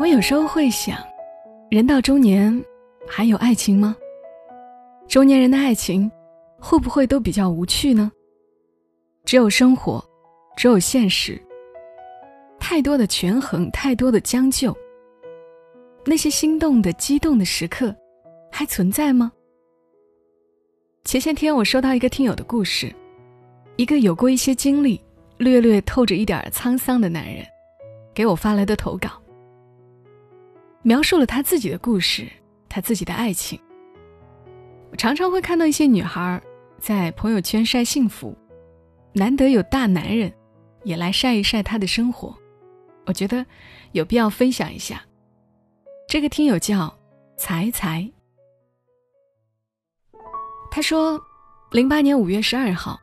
我有时候会想，人到中年，还有爱情吗？中年人的爱情，会不会都比较无趣呢？只有生活，只有现实，太多的权衡，太多的将就。那些心动的、激动的时刻，还存在吗？前些天我收到一个听友的故事，一个有过一些经历、略略透着一点沧桑的男人，给我发来的投稿。描述了他自己的故事，他自己的爱情。我常常会看到一些女孩在朋友圈晒幸福，难得有大男人也来晒一晒他的生活，我觉得有必要分享一下。这个听友叫才才，他说，零八年五月十二号，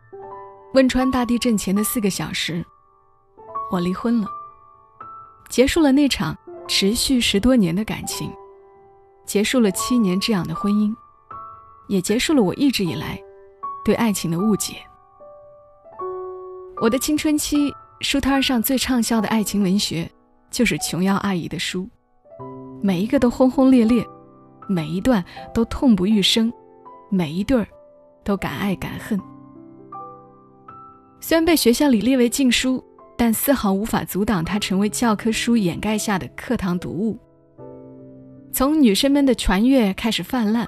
汶川大地震前的四个小时，我离婚了，结束了那场。持续十多年的感情，结束了七年这样的婚姻，也结束了我一直以来对爱情的误解。我的青春期书摊上最畅销的爱情文学，就是琼瑶阿姨的书，每一个都轰轰烈烈，每一段都痛不欲生，每一对儿都敢爱敢恨。虽然被学校里列为禁书。但丝毫无法阻挡它成为教科书掩盖下的课堂读物。从女生们的传阅开始泛滥，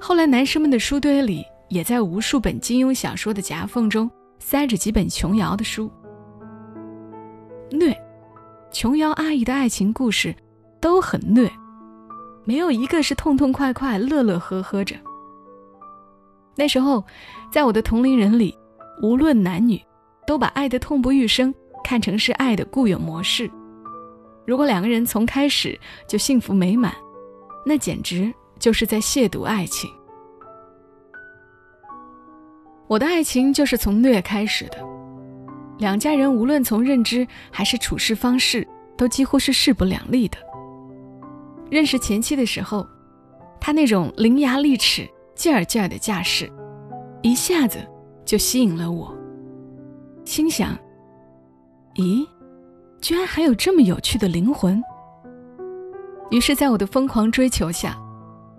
后来男生们的书堆里也在无数本金庸小说的夹缝中塞着几本琼瑶的书。虐，琼瑶阿姨的爱情故事都很虐，没有一个是痛痛快快、乐乐呵呵着。那时候，在我的同龄人里，无论男女。都把爱的痛不欲生看成是爱的固有模式。如果两个人从开始就幸福美满，那简直就是在亵渎爱情。我的爱情就是从虐开始的，两家人无论从认知还是处事方式，都几乎是势不两立的。认识前妻的时候，他那种伶牙俐齿、劲儿劲儿的架势，一下子就吸引了我。心想：“咦，居然还有这么有趣的灵魂。”于是，在我的疯狂追求下，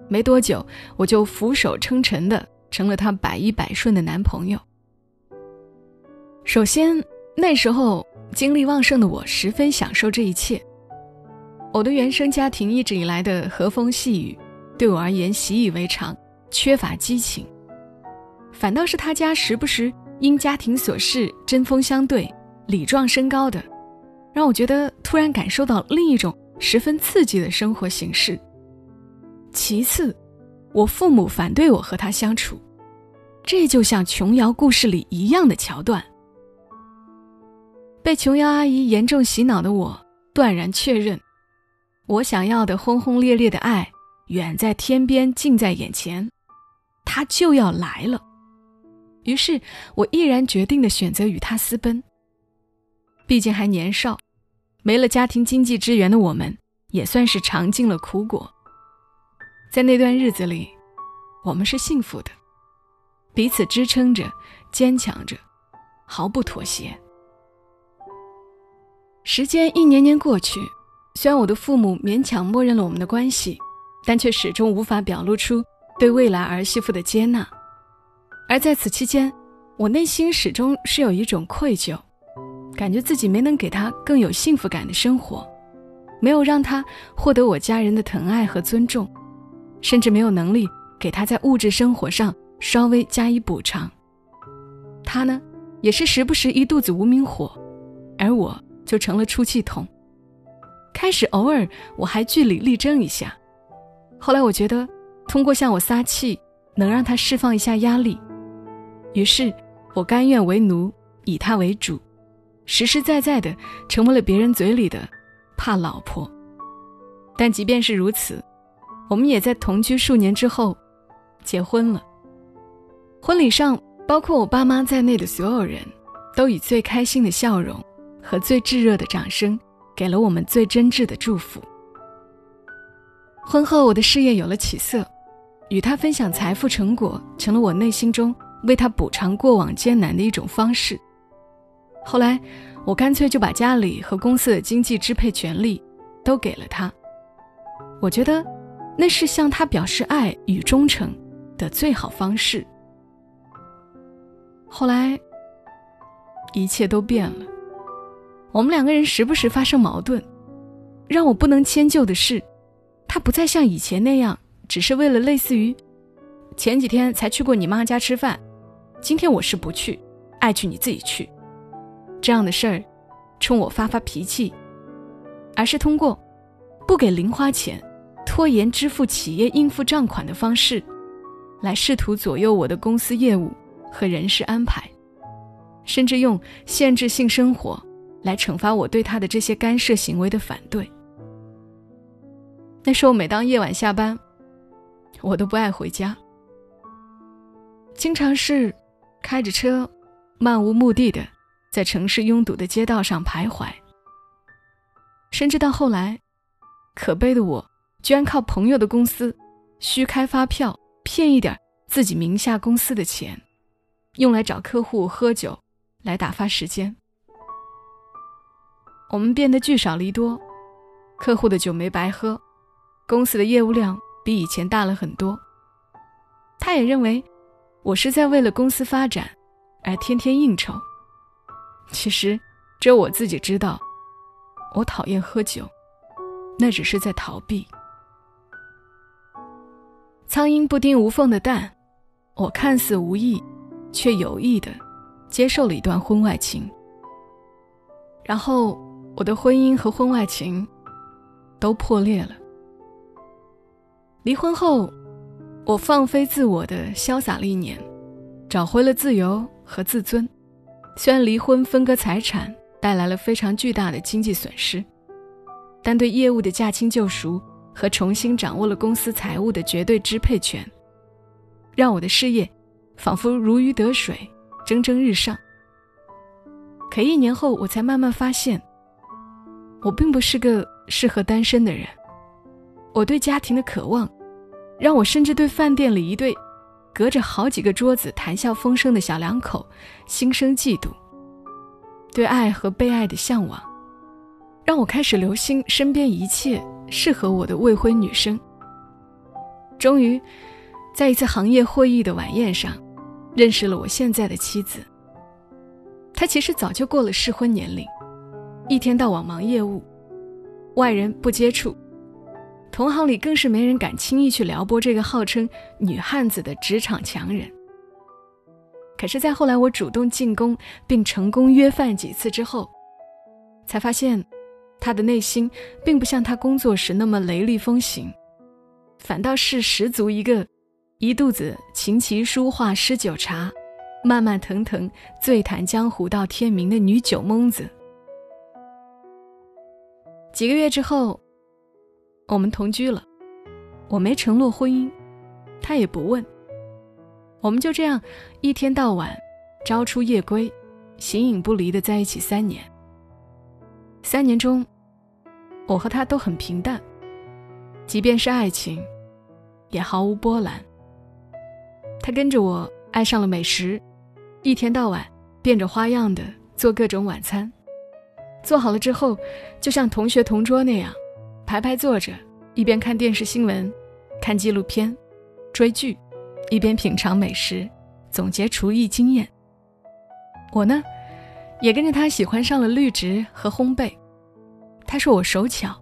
没多久我就俯首称臣的成了他百依百顺的男朋友。首先，那时候精力旺盛的我十分享受这一切。我的原生家庭一直以来的和风细雨，对我而言习以为常，缺乏激情。反倒是他家时不时。因家庭琐事针锋相对、礼状升高的，让我觉得突然感受到另一种十分刺激的生活形式。其次，我父母反对我和他相处，这就像琼瑶故事里一样的桥段。被琼瑶阿姨严重洗脑的我，断然确认，我想要的轰轰烈烈的爱远在天边，近在眼前，他就要来了。于是我毅然决定的选择与他私奔。毕竟还年少，没了家庭经济支援的我们，也算是尝尽了苦果。在那段日子里，我们是幸福的，彼此支撑着，坚强着，毫不妥协。时间一年年过去，虽然我的父母勉强默认了我们的关系，但却始终无法表露出对未来儿媳妇的接纳。而在此期间，我内心始终是有一种愧疚，感觉自己没能给他更有幸福感的生活，没有让他获得我家人的疼爱和尊重，甚至没有能力给他在物质生活上稍微加以补偿。他呢，也是时不时一肚子无名火，而我就成了出气筒。开始偶尔我还据理力争一下，后来我觉得通过向我撒气，能让他释放一下压力。于是，我甘愿为奴，以他为主，实实在在的成为了别人嘴里的“怕老婆”。但即便是如此，我们也在同居数年之后结婚了。婚礼上，包括我爸妈在内的所有人，都以最开心的笑容和最炙热的掌声，给了我们最真挚的祝福。婚后，我的事业有了起色，与他分享财富成果，成了我内心中。为他补偿过往艰难的一种方式。后来，我干脆就把家里和公司的经济支配权利，都给了他。我觉得，那是向他表示爱与忠诚的最好方式。后来，一切都变了。我们两个人时不时发生矛盾，让我不能迁就的是，他不再像以前那样，只是为了类似于前几天才去过你妈家吃饭，今天我是不去，爱去你自己去，这样的事儿，冲我发发脾气，而是通过不给零花钱、拖延支付企业应付账款的方式，来试图左右我的公司业务和人事安排，甚至用限制性生活。来惩罚我对他的这些干涉行为的反对。那时候，每当夜晚下班，我都不爱回家，经常是开着车，漫无目的的在城市拥堵的街道上徘徊。甚至到后来，可悲的我居然靠朋友的公司虚开发票，骗一点自己名下公司的钱，用来找客户喝酒，来打发时间。我们变得聚少离多，客户的酒没白喝，公司的业务量比以前大了很多。他也认为我是在为了公司发展而天天应酬。其实只有我自己知道，我讨厌喝酒，那只是在逃避。苍蝇不叮无缝的蛋，我看似无意，却有意的接受了一段婚外情，然后。我的婚姻和婚外情都破裂了。离婚后，我放飞自我的潇洒了一年，找回了自由和自尊。虽然离婚分割财产带来了非常巨大的经济损失，但对业务的驾轻就熟和重新掌握了公司财务的绝对支配权，让我的事业仿佛如鱼得水，蒸蒸日上。可一年后，我才慢慢发现。我并不是个适合单身的人，我对家庭的渴望，让我甚至对饭店里一对隔着好几个桌子谈笑风生的小两口心生嫉妒。对爱和被爱的向往，让我开始留心身边一切适合我的未婚女生。终于，在一次行业会议的晚宴上，认识了我现在的妻子。她其实早就过了适婚年龄。一天到晚忙业务，外人不接触，同行里更是没人敢轻易去撩拨这个号称女汉子的职场强人。可是，在后来我主动进攻并成功约饭几次之后，才发现，他的内心并不像他工作时那么雷厉风行，反倒是十足一个一肚子琴棋书画诗酒茶，慢慢腾腾醉谈江湖到天明的女酒蒙子。几个月之后，我们同居了。我没承诺婚姻，他也不问。我们就这样一天到晚，朝出夜归，形影不离的在一起三年。三年中，我和他都很平淡，即便是爱情，也毫无波澜。他跟着我爱上了美食，一天到晚变着花样的做各种晚餐。做好了之后，就像同学同桌那样，排排坐着，一边看电视新闻、看纪录片、追剧，一边品尝美食，总结厨艺经验。我呢，也跟着他喜欢上了绿植和烘焙。他说我手巧，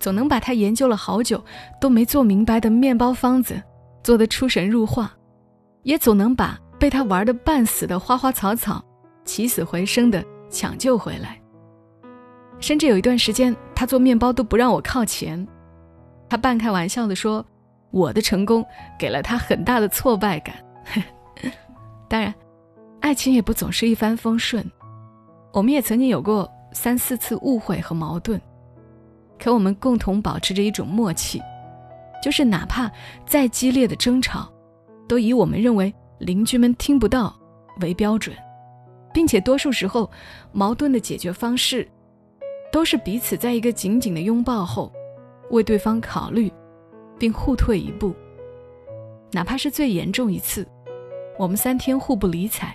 总能把他研究了好久都没做明白的面包方子做得出神入化，也总能把被他玩的半死的花花草草起死回生的抢救回来。甚至有一段时间，他做面包都不让我靠前。他半开玩笑的说：“我的成功给了他很大的挫败感。”当然，爱情也不总是一帆风顺，我们也曾经有过三四次误会和矛盾。可我们共同保持着一种默契，就是哪怕再激烈的争吵，都以我们认为邻居们听不到为标准，并且多数时候，矛盾的解决方式。都是彼此在一个紧紧的拥抱后，为对方考虑，并互退一步。哪怕是最严重一次，我们三天互不理睬，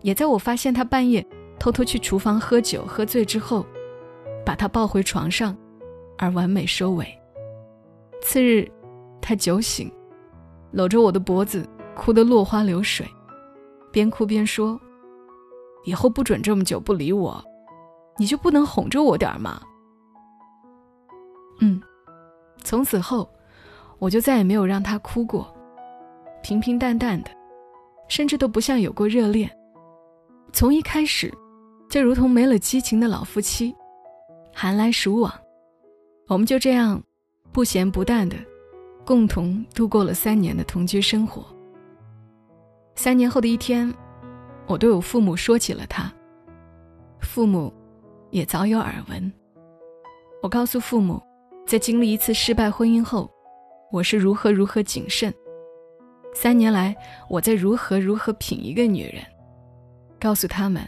也在我发现他半夜偷偷去厨房喝酒喝醉之后，把他抱回床上，而完美收尾。次日，他酒醒，搂着我的脖子，哭得落花流水，边哭边说：“以后不准这么久不理我，你就不能哄着我点儿吗？”嗯，从此后，我就再也没有让他哭过，平平淡淡的，甚至都不像有过热恋。从一开始，就如同没了激情的老夫妻，寒来暑往，我们就这样。不咸不淡的，共同度过了三年的同居生活。三年后的一天，我对我父母说起了他。父母也早有耳闻。我告诉父母，在经历一次失败婚姻后，我是如何如何谨慎。三年来，我在如何如何品一个女人。告诉他们，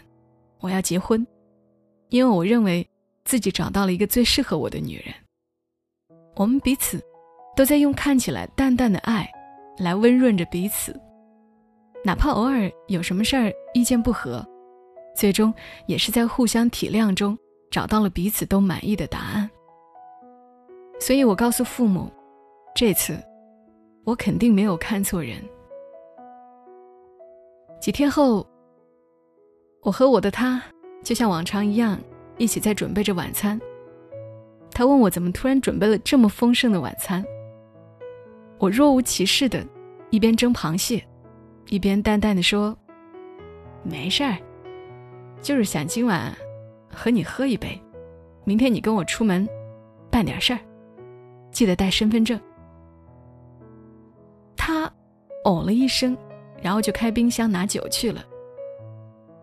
我要结婚，因为我认为自己找到了一个最适合我的女人。我们彼此都在用看起来淡淡的爱来温润着彼此，哪怕偶尔有什么事儿意见不合，最终也是在互相体谅中找到了彼此都满意的答案。所以我告诉父母，这次我肯定没有看错人。几天后，我和我的他就像往常一样，一起在准备着晚餐。他问我怎么突然准备了这么丰盛的晚餐。我若无其事的，一边蒸螃蟹，一边淡淡的说：“没事儿，就是想今晚和你喝一杯，明天你跟我出门办点事儿，记得带身份证。”他哦了一声，然后就开冰箱拿酒去了。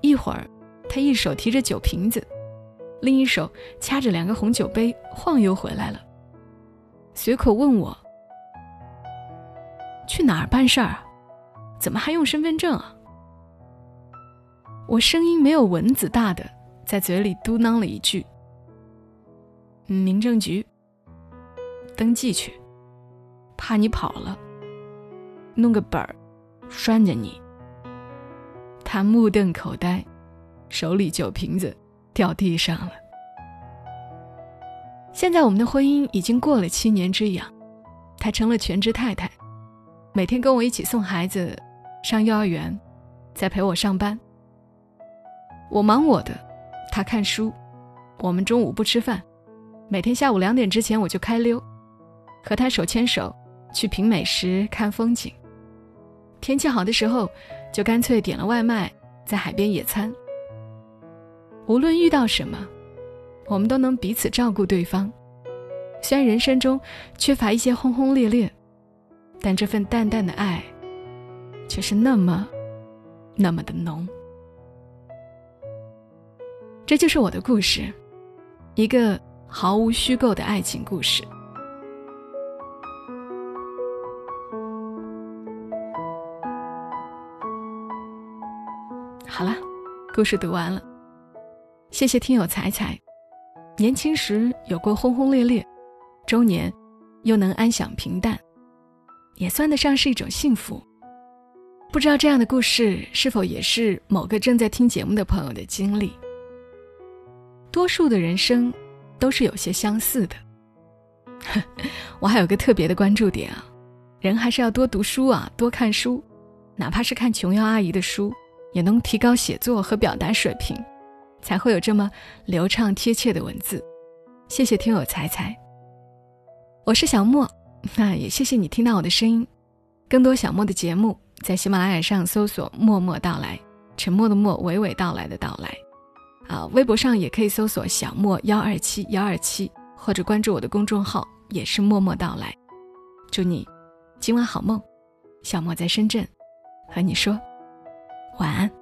一会儿，他一手提着酒瓶子。另一手掐着两个红酒杯，晃悠回来了，随口问我：“去哪儿办事儿？怎么还用身份证啊？”我声音没有蚊子大的，在嘴里嘟囔了一句：“民政局登记去，怕你跑了，弄个本儿拴着你。”他目瞪口呆，手里酒瓶子。掉地上了。现在我们的婚姻已经过了七年之痒，她成了全职太太，每天跟我一起送孩子上幼儿园，再陪我上班。我忙我的，他看书。我们中午不吃饭，每天下午两点之前我就开溜，和他手牵手去品美食、看风景。天气好的时候，就干脆点了外卖，在海边野餐。无论遇到什么，我们都能彼此照顾对方。虽然人生中缺乏一些轰轰烈烈，但这份淡淡的爱，却是那么、那么的浓。这就是我的故事，一个毫无虚构的爱情故事。好了，故事读完了。谢谢听友彩彩，年轻时有过轰轰烈烈，中年又能安享平淡，也算得上是一种幸福。不知道这样的故事是否也是某个正在听节目的朋友的经历？多数的人生都是有些相似的。我还有个特别的关注点啊，人还是要多读书啊，多看书，哪怕是看琼瑶阿姨的书，也能提高写作和表达水平。才会有这么流畅贴切的文字，谢谢听友彩彩。我是小莫，那也谢谢你听到我的声音。更多小莫的节目，在喜马拉雅上搜索“默默到来”，沉默的默，娓娓道来的到来。啊，微博上也可以搜索“小莫幺二七幺二七”，或者关注我的公众号，也是“默默到来”。祝你今晚好梦，小莫在深圳，和你说晚安。